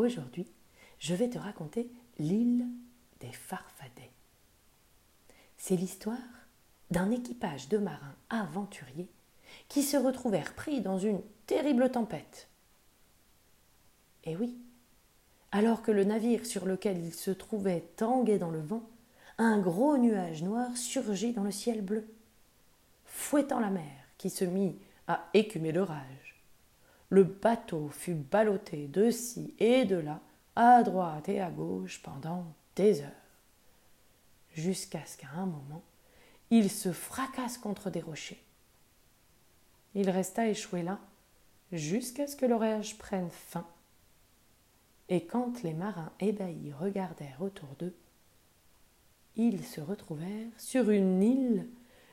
Aujourd'hui, je vais te raconter l'île des Farfadets. C'est l'histoire d'un équipage de marins aventuriers qui se retrouvèrent pris dans une terrible tempête. Et oui, alors que le navire sur lequel ils se trouvaient tanguait dans le vent, un gros nuage noir surgit dans le ciel bleu, fouettant la mer qui se mit à écumer de rage. Le bateau fut ballotté de ci et de là, à droite et à gauche pendant des heures, jusqu'à ce qu'à un moment, il se fracasse contre des rochers. Il resta échoué là, jusqu'à ce que l'orage prenne fin et quand les marins ébahis regardèrent autour d'eux, ils se retrouvèrent sur une île,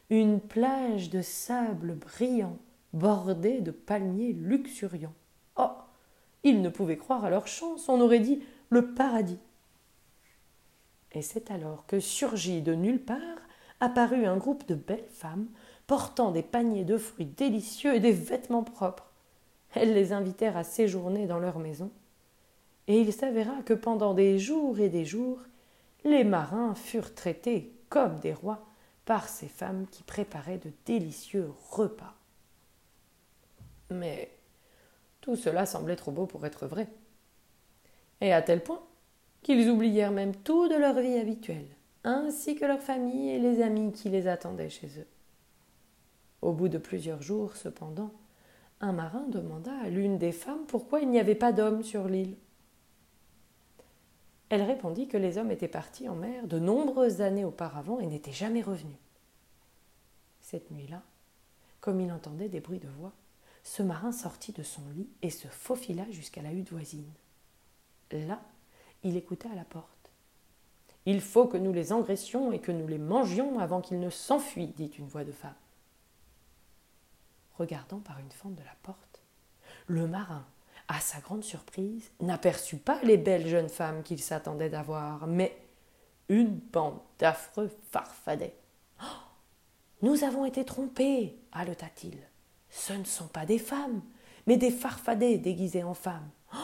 une plage de sable brillant, bordée de palmiers luxuriants. Oh Ils ne pouvaient croire à leur chance, on aurait dit le paradis. Et c'est alors que surgit de nulle part apparut un groupe de belles femmes portant des paniers de fruits délicieux et des vêtements propres. Elles les invitèrent à séjourner dans leur maison et il s'avéra que pendant des jours et des jours, les marins furent traités comme des rois par ces femmes qui préparaient de délicieux repas. Mais tout cela semblait trop beau pour être vrai. Et à tel point qu'ils oublièrent même tout de leur vie habituelle, ainsi que leur famille et les amis qui les attendaient chez eux. Au bout de plusieurs jours, cependant, un marin demanda à l'une des femmes pourquoi il n'y avait pas d'hommes sur l'île. Elle répondit que les hommes étaient partis en mer de nombreuses années auparavant et n'étaient jamais revenus. Cette nuit-là, comme il entendait des bruits de voix, ce marin sortit de son lit et se faufila jusqu'à la hutte voisine. Là, il écouta à la porte. Il faut que nous les engraissions et que nous les mangions avant qu'ils ne s'enfuient, dit une voix de femme. Regardant par une fente de la porte, le marin à sa grande surprise, n'aperçut pas les belles jeunes femmes qu'il s'attendait d'avoir, mais une bande d'affreux farfadets. Oh nous avons été trompés, haleta-t-il. Ce ne sont pas des femmes, mais des farfadets déguisés en femmes. Oh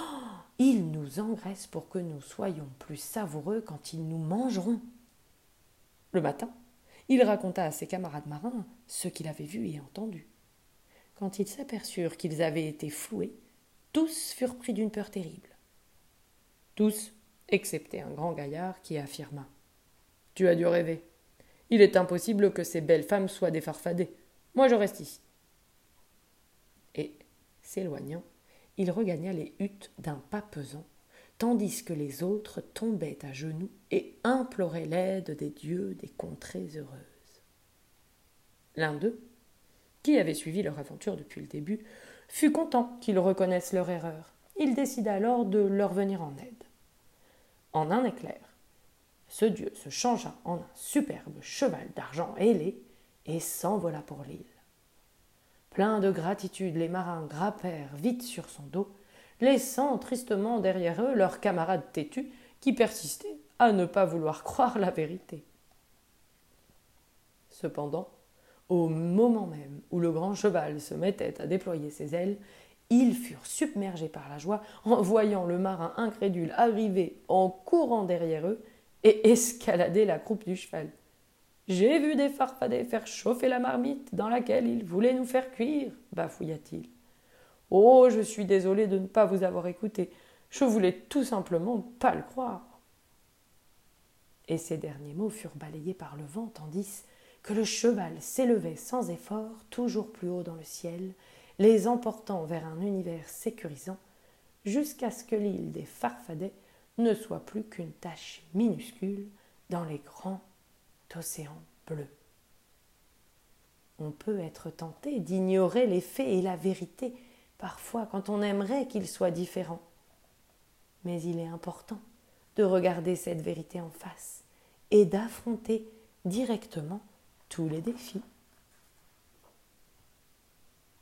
ils nous engraissent pour que nous soyons plus savoureux quand ils nous mangeront. Le matin, il raconta à ses camarades marins ce qu'il avait vu et entendu. Quand ils s'aperçurent qu'ils avaient été floués, tous furent pris d'une peur terrible. Tous, excepté un grand gaillard qui affirma Tu as dû rêver. Il est impossible que ces belles femmes soient des farfadets. Moi, je reste ici. Et, s'éloignant, il regagna les huttes d'un pas pesant, tandis que les autres tombaient à genoux et imploraient l'aide des dieux des contrées heureuses. L'un d'eux, qui avait suivi leur aventure depuis le début, fut content qu'ils reconnaissent leur erreur. Il décida alors de leur venir en aide. En un éclair, ce dieu se changea en un superbe cheval d'argent ailé et s'envola pour l'île. Pleins de gratitude, les marins grappèrent vite sur son dos, laissant tristement derrière eux leurs camarades têtus qui persistaient à ne pas vouloir croire la vérité. Cependant, au moment même où le grand cheval se mettait à déployer ses ailes, ils furent submergés par la joie en voyant le marin incrédule arriver en courant derrière eux et escalader la croupe du cheval. J'ai vu des farfadets faire chauffer la marmite dans laquelle ils voulaient nous faire cuire, bafouilla-t-il. Oh, je suis désolé de ne pas vous avoir écouté. Je voulais tout simplement pas le croire. Et ces derniers mots furent balayés par le vent, tandis que le cheval s'élevait sans effort toujours plus haut dans le ciel, les emportant vers un univers sécurisant, jusqu'à ce que l'île des Farfadets ne soit plus qu'une tache minuscule dans les grands océans bleus. On peut être tenté d'ignorer les faits et la vérité, parfois quand on aimerait qu'ils soient différents. Mais il est important de regarder cette vérité en face et d'affronter directement tous les défis